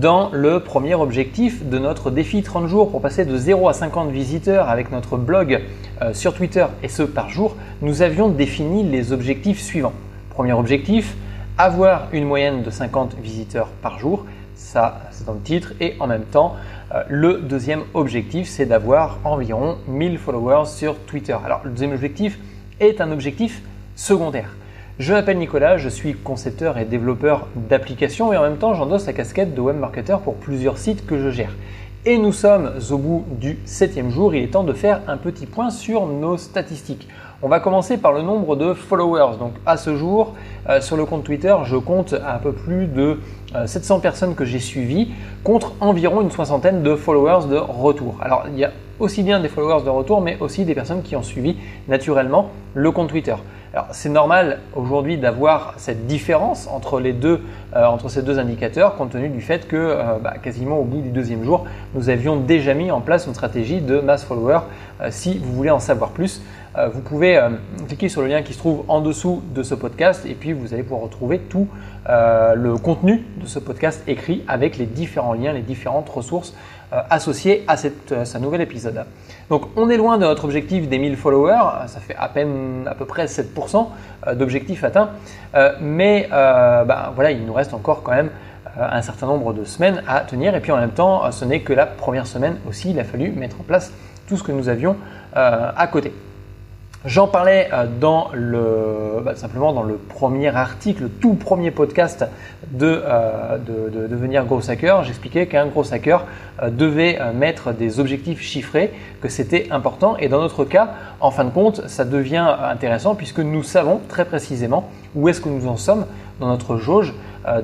dans le premier objectif de notre défi 30 jours pour passer de 0 à 50 visiteurs avec notre blog euh, sur Twitter et ce par jour, nous avions défini les objectifs suivants. Premier objectif, avoir une moyenne de 50 visiteurs par jour. Ça, c'est dans le titre. Et en même temps, euh, le deuxième objectif, c'est d'avoir environ 1000 followers sur Twitter. Alors, le deuxième objectif est un objectif secondaire. Je m'appelle Nicolas, je suis concepteur et développeur d'applications et en même temps j'endosse la casquette de web marketer pour plusieurs sites que je gère. Et nous sommes au bout du septième jour, il est temps de faire un petit point sur nos statistiques. On va commencer par le nombre de followers. Donc à ce jour, euh, sur le compte Twitter, je compte un peu plus de 700 euh, personnes que j'ai suivies contre environ une soixantaine de followers de retour. Alors il y a aussi bien des followers de retour, mais aussi des personnes qui ont suivi naturellement le compte Twitter. Alors c'est normal aujourd'hui d'avoir cette différence entre les deux, euh, entre ces deux indicateurs, compte tenu du fait que euh, bah, quasiment au bout du deuxième jour, nous avions déjà mis en place une stratégie de mass follower. Euh, si vous voulez en savoir plus, vous pouvez cliquer sur le lien qui se trouve en dessous de ce podcast et puis vous allez pouvoir retrouver tout le contenu de ce podcast écrit avec les différents liens, les différentes ressources associées à, cette, à ce nouvel épisode. Donc on est loin de notre objectif des 1000 followers, ça fait à peine à peu près 7% euh, d'objectifs atteints, euh, mais euh, bah, voilà, il nous reste encore quand même un certain nombre de semaines à tenir et puis en même temps ce n'est que la première semaine aussi, il a fallu mettre en place tout ce que nous avions à côté. J'en parlais euh, dans le, bah, simplement dans le premier article, tout premier podcast de, euh, de, devenir gros hacker. J'expliquais qu'un gros hacker euh, devait mettre des objectifs chiffrés, que c'était important. Et dans notre cas, en fin de compte, ça devient intéressant puisque nous savons très précisément où est-ce que nous en sommes dans notre jauge,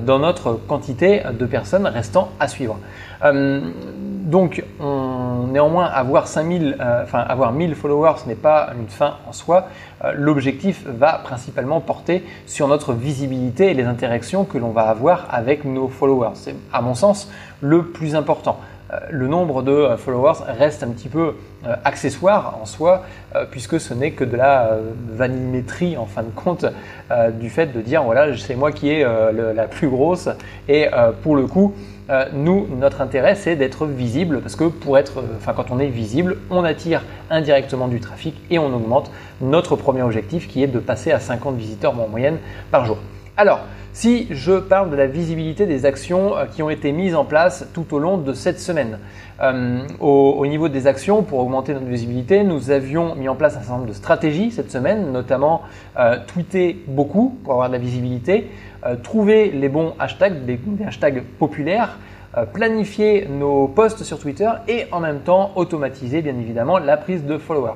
dans notre quantité de personnes restant à suivre. donc, néanmoins, avoir 5000, enfin avoir 1000 followers, ce n'est pas une fin en soi, euh, l'objectif va principalement porter sur notre visibilité et les interactions que l'on va avoir avec nos followers. C'est à mon sens le plus important. Euh, le nombre de euh, followers reste un petit peu accessoire en soi, puisque ce n'est que de la vanimétrie en fin de compte, du fait de dire voilà, c'est moi qui ai la plus grosse, et pour le coup, euh, nous, notre intérêt, c'est d'être visible parce que pour être, euh, enfin, quand on est visible, on attire indirectement du trafic et on augmente notre premier objectif qui est de passer à 50 visiteurs en moyenne par jour. Alors, si je parle de la visibilité des actions euh, qui ont été mises en place tout au long de cette semaine, au, niveau des actions, pour augmenter notre visibilité, nous avions mis en place un certain nombre de stratégies cette semaine, notamment tweeter beaucoup pour avoir de la visibilité, euh, trouver les bons hashtags, des, hashtags populaires, euh, planifier nos posts sur Twitter et en même temps automatiser bien évidemment la prise de followers.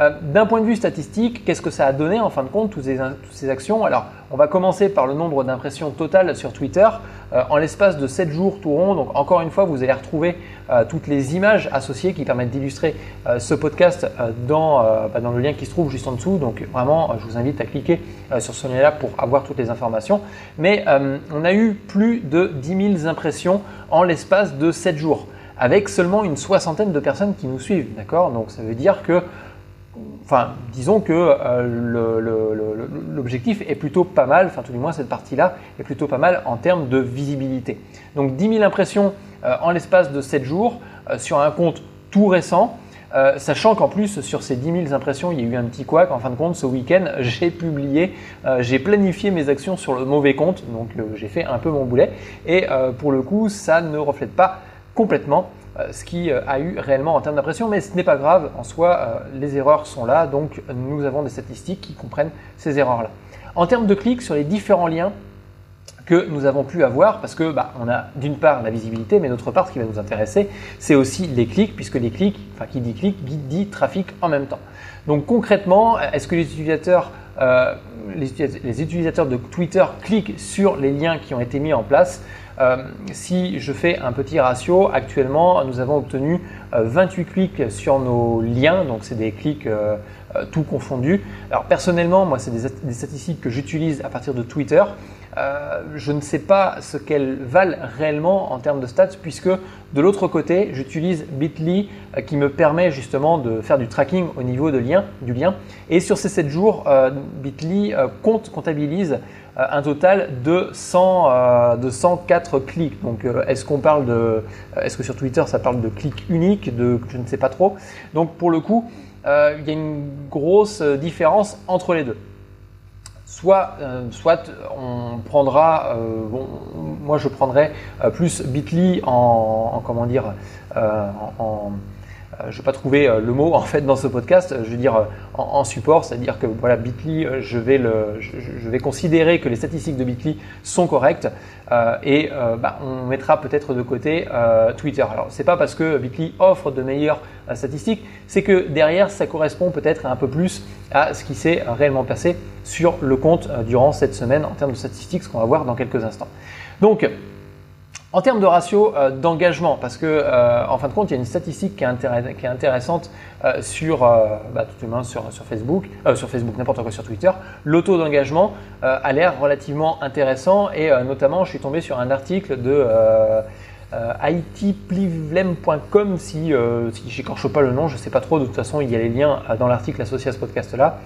Euh, d'un point de vue statistique, qu'est-ce que ça a donné en fin de compte, toutes ces, actions? Alors, on va commencer par le nombre d'impressions totales sur Twitter. Euh, en l'espace de 7 jours tout rond, donc encore une fois, vous allez retrouver euh, toutes les images associées qui permettent d'illustrer ce podcast dans, bah, dans le lien qui se trouve juste en dessous. Donc vraiment, je vous invite à cliquer sur ce lien-là pour avoir toutes les informations. Mais on a eu plus de 10 000 impressions en l'espace de 7 jours avec seulement une soixantaine de personnes qui nous suivent. D'accord? Donc ça veut dire que enfin, disons que euh, l'objectif est plutôt pas mal, enfin tout du moins cette partie-là est plutôt pas mal en termes de visibilité. Donc 10 000 impressions euh, en l'espace de 7 jours euh, sur un compte tout récent, sachant qu'en plus sur ces 10 000 impressions, il y a eu un petit couac. En fin de compte, ce week-end, j'ai publié, j'ai planifié mes actions sur le mauvais compte, donc j'ai fait un peu mon boulet. Et pour le coup, ça ne reflète pas complètement ce qui euh, a eu réellement en termes d'impression, mais ce n'est pas grave, en soi, euh, les erreurs sont là, donc nous avons des statistiques qui comprennent ces erreurs-là. En termes de clics sur les différents liens que nous avons pu avoir, parce que bah, on a d'une part la visibilité, mais d'autre part, ce qui va nous intéresser, c'est aussi les clics, puisque les clics, enfin qui dit clic, dit trafic en même temps. Donc concrètement, est-ce que les utilisateurs, les utilisateurs de Twitter cliquent sur les liens qui ont été mis en place euh, si je fais un petit ratio, actuellement, nous avons obtenu 28 euh, clics sur nos liens, donc c'est des clics euh, tout confondus. Alors personnellement, moi, c'est des, statistiques que j'utilise à partir de Twitter. Je ne sais pas ce qu'elles valent réellement en termes de stats, puisque de l'autre côté, j'utilise Bitly qui me permet justement de faire du tracking au niveau de lien, du lien. Et sur ces 7 jours, Bitly compte, comptabilise un total de, 100, de 104 clics. Donc est-ce qu'on parle de, est-ce que sur Twitter ça parle de clics uniques, de je ne sais pas trop. Donc pour le coup, il y a une grosse différence entre les deux. Soit, soit on prendra, moi je prendrais plus Bitly en, en, comment dire, en euh, je ne vais pas trouver euh, le mot en fait dans ce podcast, je veux dire euh, en, support, c'est-à-dire que voilà, Bitly, je vais, je, vais considérer que les statistiques de Bitly sont correctes et bah, on mettra peut-être de côté Twitter. Alors c'est pas parce que Bitly offre de meilleures statistiques, c'est que derrière ça correspond peut-être un peu plus à ce qui s'est réellement passé sur le compte durant cette semaine en termes de statistiques, ce qu'on va voir dans quelques instants. Donc en termes de ratio euh, d'engagement, parce que euh, en fin de compte, il y a une statistique qui est, intéressante euh, sur, tout sur, sur Facebook, sur Facebook, n'importe quoi sur Twitter. Le taux d'engagement a l'air relativement intéressant et notamment, je suis tombé sur un article de itplivlem.com si, euh, si j'écorche pas le nom, je sais pas trop, de toute façon il y a les liens dans l'article associé à ce podcast là,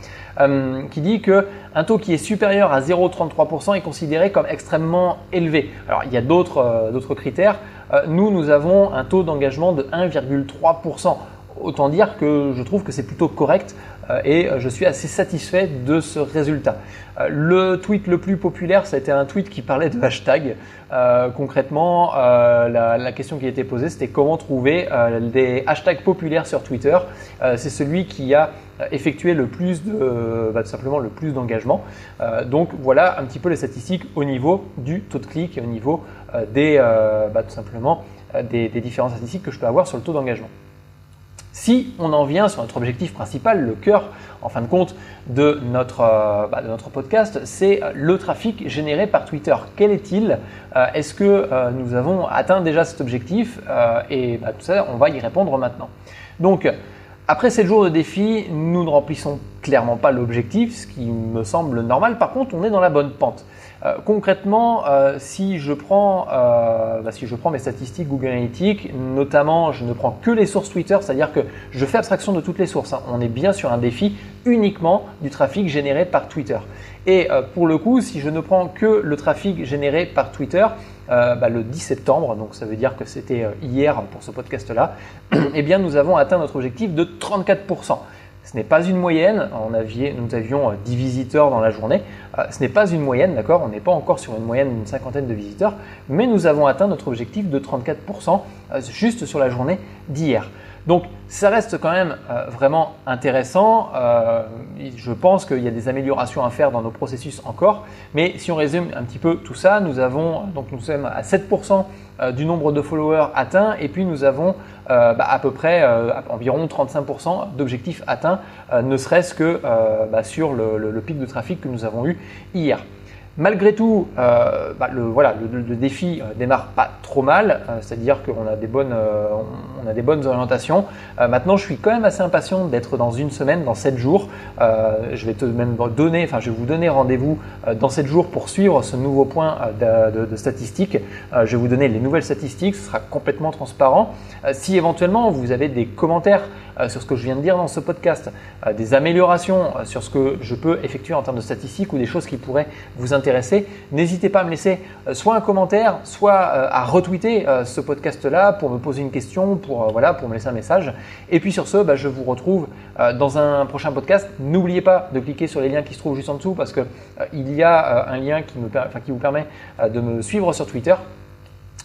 qui dit que un taux qui est supérieur à 0,33% est considéré comme extrêmement élevé. Alors il y a d'autres d'autres critères. nous, nous avons un taux d'engagement de 1,3%. Autant dire que je trouve que c'est plutôt correct euh, et euh, je suis assez satisfait de ce résultat. Euh, le tweet le plus populaire, ça a été un tweet qui parlait de hashtag. concrètement, la, question qui a été posée, c'était comment trouver des hashtags populaires sur Twitter. c'est celui qui a effectué le plus bah, tout simplement le plus d'engagement. donc voilà un petit peu les statistiques au niveau du taux de clic et au niveau des, bah, tout simplement des différentes statistiques que je peux avoir sur le taux d'engagement. Si on en vient sur notre objectif principal, le cœur en fin de compte de notre, euh, bah, podcast, c'est le trafic généré par Twitter. Quel est-il? Euh, Est-ce que euh, nous avons atteint déjà cet objectif? Et bah, tout ça, on va y répondre maintenant. Donc, après 7 jours de défi, nous ne remplissons clairement pas l'objectif, ce qui me semble normal. Par contre, on est dans la bonne pente. Euh, concrètement, euh, si, je prends, euh, bah, si je prends mes statistiques Google Analytics, notamment je ne prends que les sources Twitter, c'est-à-dire que je fais abstraction de toutes les sources. Hein. On est bien sur un défi uniquement du trafic généré par Twitter. Et pour le coup, si je ne prends que le trafic généré par Twitter, bah, le 10 septembre, donc ça veut dire que c'était hier pour ce podcast-là, eh bien nous avons atteint notre objectif de 34%. Ce n'est pas une moyenne, nous avions 10 euh, visiteurs dans la journée, euh, ce n'est pas une moyenne, d'accord? On n'est pas encore sur une moyenne d'une cinquantaine de visiteurs, mais nous avons atteint notre objectif de 34% euh, juste sur la journée d'hier. Donc ça reste quand même vraiment intéressant. je pense qu'il y a des améliorations à faire dans nos processus encore. Mais si on résume un petit peu tout ça, nous avons donc nous sommes à 7% du nombre de followers atteints et puis nous avons euh, bah, à peu près euh, environ 35% d'objectifs atteints, euh, ne serait-ce que bah, sur le, pic de trafic que nous avons eu hier. Malgré tout, euh, bah, le, voilà, le, défi euh, démarre pas trop mal, euh, c'est-à-dire qu'on a des bonnes, des bonnes orientations. maintenant, je suis quand même assez impatient d'être dans une semaine, dans 7 jours. je vais te même donner, enfin, je vais vous donner rendez-vous dans 7 jours pour suivre ce nouveau point de, de statistiques. je vais vous donner les nouvelles statistiques, ce sera complètement transparent. si éventuellement vous avez des commentaires sur ce que je viens de dire dans ce podcast, des améliorations sur ce que je peux effectuer en termes de statistiques ou des choses qui pourraient vous intéresser n'hésitez pas à me laisser euh, soit un commentaire, soit euh, à retweeter euh, ce podcast-là pour me poser une question, pour, voilà, me laisser un message. Et puis sur ce, bah, je vous retrouve dans un prochain podcast. N'oubliez pas de cliquer sur les liens qui se trouvent juste en dessous parce qu'il il y a un lien qui, me, qui vous permet de me suivre sur Twitter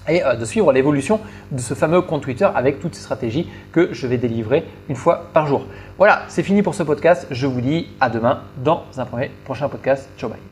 et de suivre l'évolution de ce fameux compte Twitter avec toutes ces stratégies que je vais délivrer une fois par jour. Voilà, c'est fini pour ce podcast. Je vous dis à demain dans un prochain podcast. Ciao, bye.